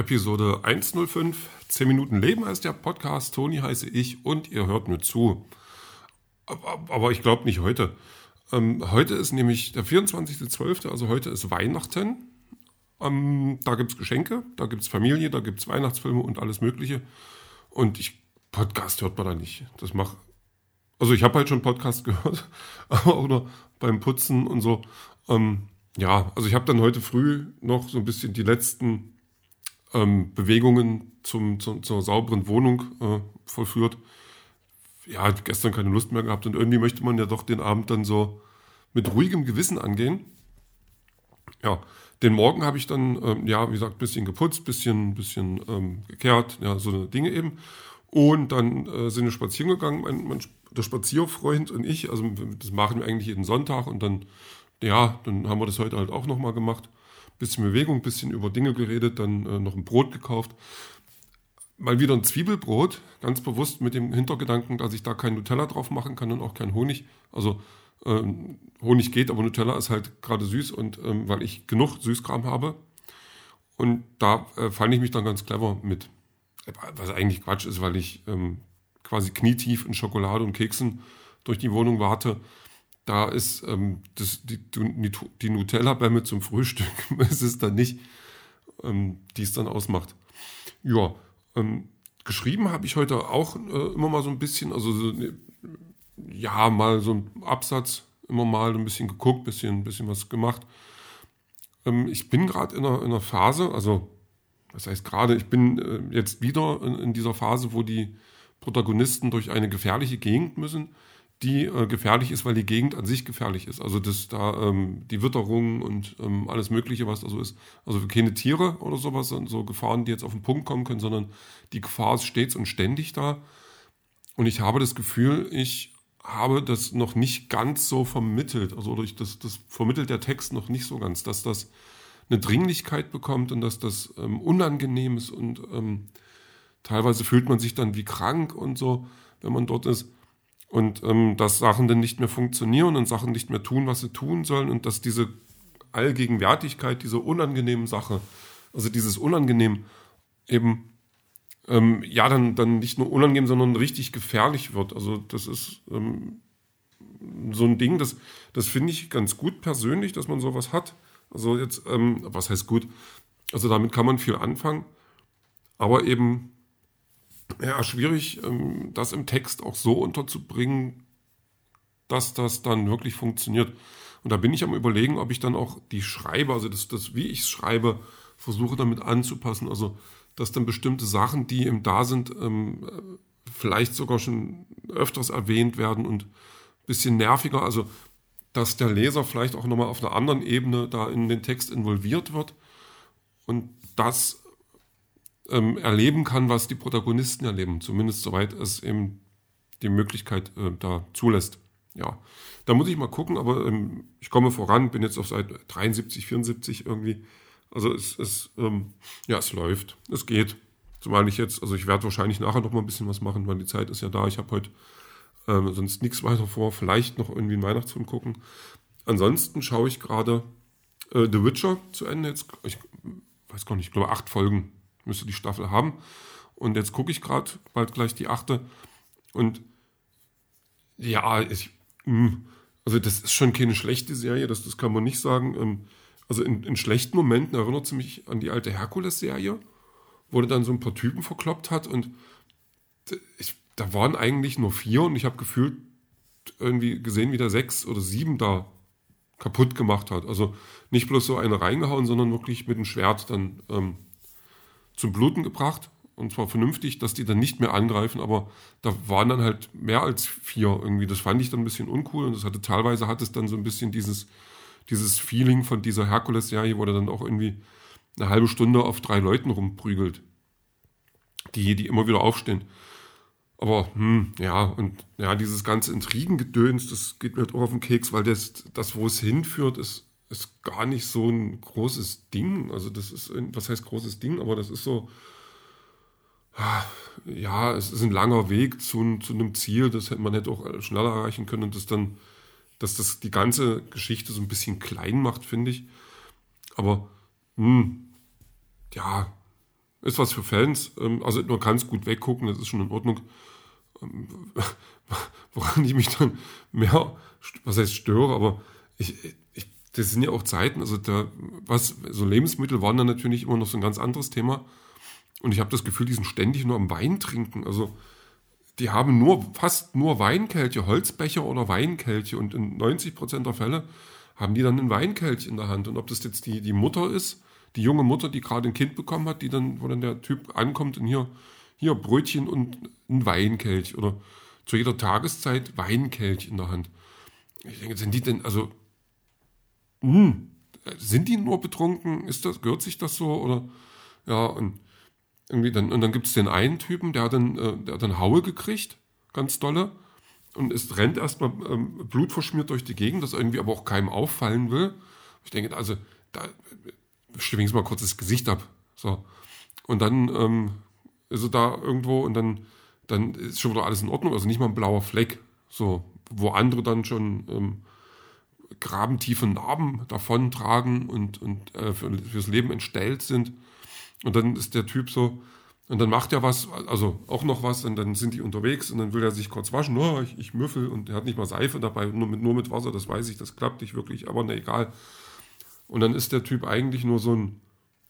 Episode 105, 10 Minuten Leben heißt der Podcast. Toni heiße ich und ihr hört mir zu. Aber ich glaube nicht heute. Ähm, heute ist nämlich der 24.12., also heute ist Weihnachten. Ähm, da gibt es Geschenke, da gibt es Familie, da gibt es Weihnachtsfilme und alles Mögliche. Und ich, Podcast hört man da nicht. Das macht. Also ich habe halt schon Podcast gehört, oder beim Putzen und so. Ähm, ja, also ich habe dann heute früh noch so ein bisschen die letzten ähm, Bewegungen zum, zum, zur sauberen Wohnung äh, vollführt. Ja, gestern keine Lust mehr gehabt und irgendwie möchte man ja doch den Abend dann so mit ruhigem Gewissen angehen. Ja, den Morgen habe ich dann, ähm, ja, wie gesagt, bisschen geputzt, bisschen, bisschen ähm, gekehrt, ja, so Dinge eben. Und dann äh, sind wir spazieren gegangen, mein, mein, der Spazierfreund und ich, also das machen wir eigentlich jeden Sonntag und dann, ja, dann haben wir das heute halt auch nochmal gemacht bisschen Bewegung, bisschen über Dinge geredet, dann äh, noch ein Brot gekauft. Mal wieder ein Zwiebelbrot, ganz bewusst mit dem Hintergedanken, dass ich da kein Nutella drauf machen kann und auch kein Honig. Also ähm, Honig geht, aber Nutella ist halt gerade süß und ähm, weil ich genug Süßkram habe. Und da äh, fand ich mich dann ganz clever mit. Was eigentlich Quatsch ist, weil ich ähm, quasi knietief in Schokolade und Keksen durch die Wohnung warte da ist ähm, das, die, die Nutella-Bämme zum Frühstück. es ist dann nicht, ähm, die es dann ausmacht. Ja, ähm, geschrieben habe ich heute auch äh, immer mal so ein bisschen, also so, ne, ja, mal so ein Absatz, immer mal ein bisschen geguckt, bisschen, bisschen was gemacht. Ähm, ich bin gerade in, in einer, Phase, also das heißt gerade, ich bin äh, jetzt wieder in, in dieser Phase, wo die Protagonisten durch eine gefährliche Gegend müssen die äh, gefährlich ist, weil die Gegend an sich gefährlich ist. Also das da ähm, die Witterung und ähm, alles Mögliche, was da so ist. Also keine Tiere oder sowas, so Gefahren, die jetzt auf den Punkt kommen können, sondern die Gefahr ist stets und ständig da. Und ich habe das Gefühl, ich habe das noch nicht ganz so vermittelt. Also durch das, das vermittelt der Text noch nicht so ganz, dass das eine Dringlichkeit bekommt und dass das ähm, unangenehm ist und ähm, teilweise fühlt man sich dann wie krank und so, wenn man dort ist und ähm, dass Sachen dann nicht mehr funktionieren und Sachen nicht mehr tun, was sie tun sollen und dass diese Allgegenwärtigkeit dieser unangenehmen Sache, also dieses Unangenehm eben ähm, ja dann, dann nicht nur unangenehm, sondern richtig gefährlich wird. Also das ist ähm, so ein Ding, das, das finde ich ganz gut persönlich, dass man sowas hat. Also jetzt, ähm, was heißt gut? Also damit kann man viel anfangen, aber eben ja, schwierig, ähm, das im Text auch so unterzubringen, dass das dann wirklich funktioniert. Und da bin ich am überlegen, ob ich dann auch die Schreibe, also das, das wie ich es schreibe, versuche damit anzupassen. Also, dass dann bestimmte Sachen, die eben da sind, ähm, vielleicht sogar schon öfters erwähnt werden und ein bisschen nerviger. Also, dass der Leser vielleicht auch nochmal auf einer anderen Ebene da in den Text involviert wird. Und das ähm, erleben kann, was die Protagonisten erleben. Zumindest soweit es eben die Möglichkeit äh, da zulässt. Ja, da muss ich mal gucken, aber ähm, ich komme voran, bin jetzt auf Seite 73, 74 irgendwie. Also es, es, ähm, ja, es läuft, es geht. Zumal ich jetzt, also ich werde wahrscheinlich nachher noch mal ein bisschen was machen, weil die Zeit ist ja da. Ich habe heute ähm, sonst nichts weiter vor. Vielleicht noch irgendwie einen Weihnachtsfilm gucken. Ansonsten schaue ich gerade äh, The Witcher zu Ende. Jetzt, ich weiß gar nicht, ich glaube acht Folgen müsste die Staffel haben. Und jetzt gucke ich gerade bald gleich die achte. Und ja, ich, hm, also das ist schon keine schlechte Serie, das, das kann man nicht sagen. Ähm, also in, in schlechten Momenten erinnert sie mich an die alte Herkules-Serie, wo er dann so ein paar Typen verkloppt hat und ich, da waren eigentlich nur vier und ich habe gefühlt irgendwie gesehen, wie der sechs oder sieben da kaputt gemacht hat. Also nicht bloß so eine reingehauen, sondern wirklich mit dem Schwert dann ähm, zum Bluten gebracht. Und zwar vernünftig, dass die dann nicht mehr angreifen, aber da waren dann halt mehr als vier irgendwie. Das fand ich dann ein bisschen uncool und das hatte teilweise hat es dann so ein bisschen dieses, dieses Feeling von dieser Herkules-Serie, wo er dann auch irgendwie eine halbe Stunde auf drei Leuten rumprügelt, die, die immer wieder aufstehen. Aber, hm, ja, und ja, dieses ganze Intrigengedöns, das geht mir halt auch auf den Keks, weil das, das wo es hinführt, ist ist gar nicht so ein großes Ding. Also das ist, was heißt großes Ding, aber das ist so, ja, es ist ein langer Weg zu, zu einem Ziel, das man hätte auch schneller erreichen können und das dann, dass das die ganze Geschichte so ein bisschen klein macht, finde ich. Aber, hm, ja, ist was für Fans. Ähm, also man kann es gut weggucken, das ist schon in Ordnung. Ähm, woran ich mich dann mehr, was heißt störe, aber ich, das sind ja auch Zeiten, also da, was, so Lebensmittel waren dann natürlich immer noch so ein ganz anderes Thema. Und ich habe das Gefühl, die sind ständig nur am Wein trinken. Also die haben nur, fast nur Weinkelche, Holzbecher oder Weinkelche. Und in 90 Prozent der Fälle haben die dann einen Weinkelch in der Hand. Und ob das jetzt die, die Mutter ist, die junge Mutter, die gerade ein Kind bekommen hat, die dann, wo dann der Typ ankommt und hier, hier Brötchen und ein Weinkelch oder zu jeder Tageszeit Weinkelch in der Hand. Ich denke, sind die denn, also, mh, hm, sind die nur betrunken? Ist das, gehört sich das so? Oder, ja, und irgendwie dann, und dann gibt es den einen Typen, der hat dann, äh, der hat dann Haue gekriegt, ganz dolle, und es rennt erstmal ähm, blutverschmiert durch die Gegend, das irgendwie aber auch keinem auffallen will. Ich denke, also, da schwingst mal kurz das Gesicht ab. So. Und dann ähm, ist er da irgendwo und dann, dann ist schon wieder alles in Ordnung. Also nicht mal ein blauer Fleck. So, wo andere dann schon ähm, grabentiefe Narben davon tragen und, und äh, für, fürs Leben entstellt sind. Und dann ist der Typ so, und dann macht er was, also auch noch was, und dann sind die unterwegs und dann will er sich kurz waschen. Oh, ich, ich müffel und er hat nicht mal Seife dabei, nur mit, nur mit Wasser, das weiß ich, das klappt nicht wirklich, aber na egal. Und dann ist der Typ eigentlich nur so ein,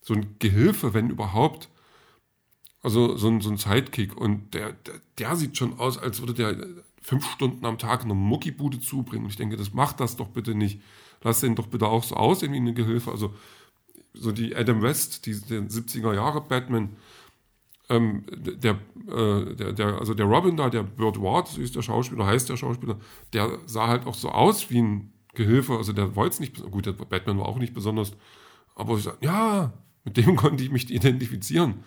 so ein Gehilfe, wenn überhaupt. Also so ein, so ein Sidekick. Und der, der, der sieht schon aus, als würde der fünf Stunden am Tag eine Muckibude zubringen. Und ich denke, das macht das doch bitte nicht. Lass den doch bitte auch so aussehen wie eine Gehilfe. Also so die Adam West, die, der 70er Jahre Batman, ähm, der, äh, der, der, also der Robin da, der Burt Ward, so ist der Schauspieler, heißt der Schauspieler, der sah halt auch so aus wie ein Gehilfe, also der wollte es nicht, gut, der Batman war auch nicht besonders, aber ich sage, ja, mit dem konnte ich mich identifizieren.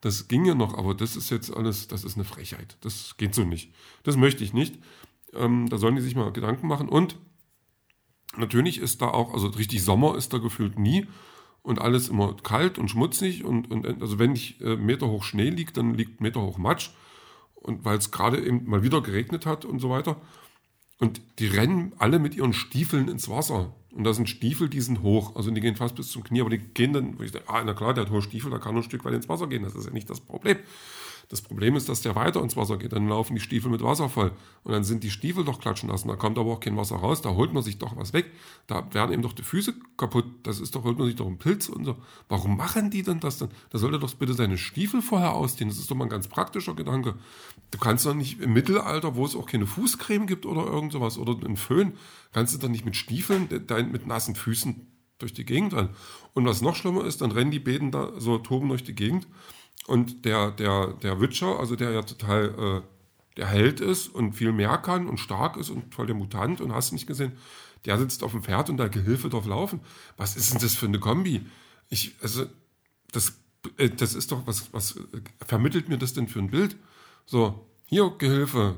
Das ging ja noch, aber das ist jetzt alles, das ist eine Frechheit. Das geht so nicht. Das möchte ich nicht. Ähm, da sollen die sich mal Gedanken machen. Und natürlich ist da auch, also richtig Sommer ist da gefühlt nie und alles immer kalt und schmutzig. Und, und also wenn nicht äh, Meter hoch Schnee liegt, dann liegt Meter hoch Matsch. Und weil es gerade eben mal wieder geregnet hat und so weiter. Und die rennen alle mit ihren Stiefeln ins Wasser. Und da sind Stiefel, die sind hoch. Also die gehen fast bis zum Knie, aber die gehen dann, wo ich denke, ah, na klar, der hat hohe Stiefel, da kann ein Stück weit ins Wasser gehen. Das ist ja nicht das Problem. Das Problem ist, dass der weiter ins Wasser geht. Dann laufen die Stiefel mit Wasser voll. Und dann sind die Stiefel doch klatschen lassen. Da kommt aber auch kein Wasser raus. Da holt man sich doch was weg. Da werden eben doch die Füße kaputt. Das ist doch, holt man sich doch einen Pilz und so. Warum machen die denn das dann? Da sollte doch bitte seine Stiefel vorher ausziehen. Das ist doch mal ein ganz praktischer Gedanke. Du kannst doch nicht im Mittelalter, wo es auch keine Fußcreme gibt oder irgend sowas oder einen Föhn, kannst du doch nicht mit Stiefeln, mit nassen Füßen durch die Gegend rennen. Und was noch schlimmer ist, dann rennen die Beten da so toben durch die Gegend und der, der, der Witcher, also der ja total äh, der Held ist und viel mehr kann und stark ist und voll der Mutant und hast nicht gesehen, der sitzt auf dem Pferd und der Gehilfe darf laufen. Was ist denn das für eine Kombi? Ich, also, das, äh, das ist doch, was, was vermittelt mir das denn für ein Bild? So, hier, Gehilfe,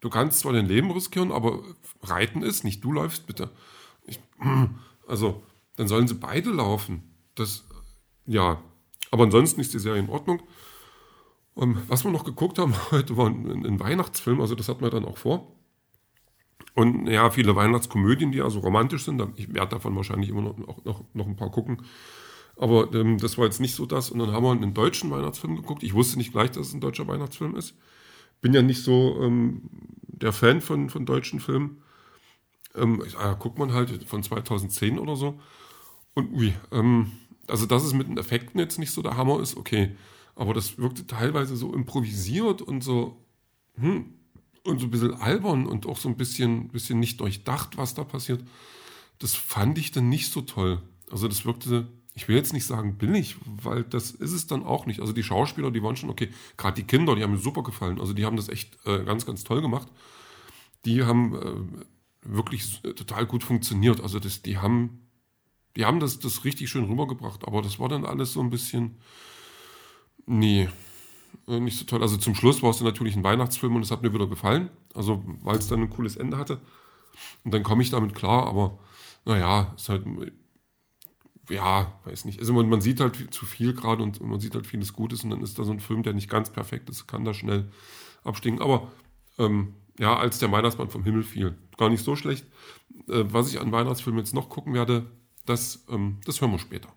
du kannst zwar dein Leben riskieren, aber reiten ist, nicht du läufst bitte. Ich, also, dann sollen sie beide laufen. Das, ja, aber ansonsten ist die Serie in Ordnung. Und was wir noch geguckt haben heute war ein, ein Weihnachtsfilm, also das hatten wir dann auch vor. Und ja, viele Weihnachtskomödien, die also romantisch sind. Ich werde davon wahrscheinlich immer noch, noch, noch ein paar gucken. Aber ähm, das war jetzt nicht so das. Und dann haben wir einen deutschen Weihnachtsfilm geguckt. Ich wusste nicht gleich, dass es ein deutscher Weihnachtsfilm ist. Bin ja nicht so ähm, der Fan von, von deutschen Filmen. Ähm, ja, guckt man halt von 2010 oder so. Und ui, ähm, also dass es mit den Effekten jetzt nicht so der Hammer ist, okay. Aber das wirkte teilweise so improvisiert und so, hm, und so ein bisschen albern und auch so ein bisschen, bisschen nicht durchdacht, was da passiert. Das fand ich dann nicht so toll. Also das wirkte, ich will jetzt nicht sagen billig, weil das ist es dann auch nicht. Also die Schauspieler, die waren schon okay. Gerade die Kinder, die haben mir super gefallen. Also die haben das echt äh, ganz, ganz toll gemacht. Die haben äh, wirklich total gut funktioniert. Also das, die haben die haben das, das richtig schön rübergebracht, aber das war dann alles so ein bisschen, nee, äh, nicht so toll. Also zum Schluss war es dann natürlich ein Weihnachtsfilm und es hat mir wieder gefallen, also weil es dann ein cooles Ende hatte. Und dann komme ich damit klar, aber naja, ist halt, ja, weiß nicht. Also man, man sieht halt zu viel gerade und, und, man sieht halt vieles Gutes und dann ist da so ein Film, der nicht ganz perfekt ist, kann da schnell abstinken. Aber ähm, ja, als der Weihnachtsmann vom Himmel fiel, gar nicht so schlecht. Äh, was ich an Weihnachtsfilmen jetzt noch gucken werde, das, ähm, das hören wir später.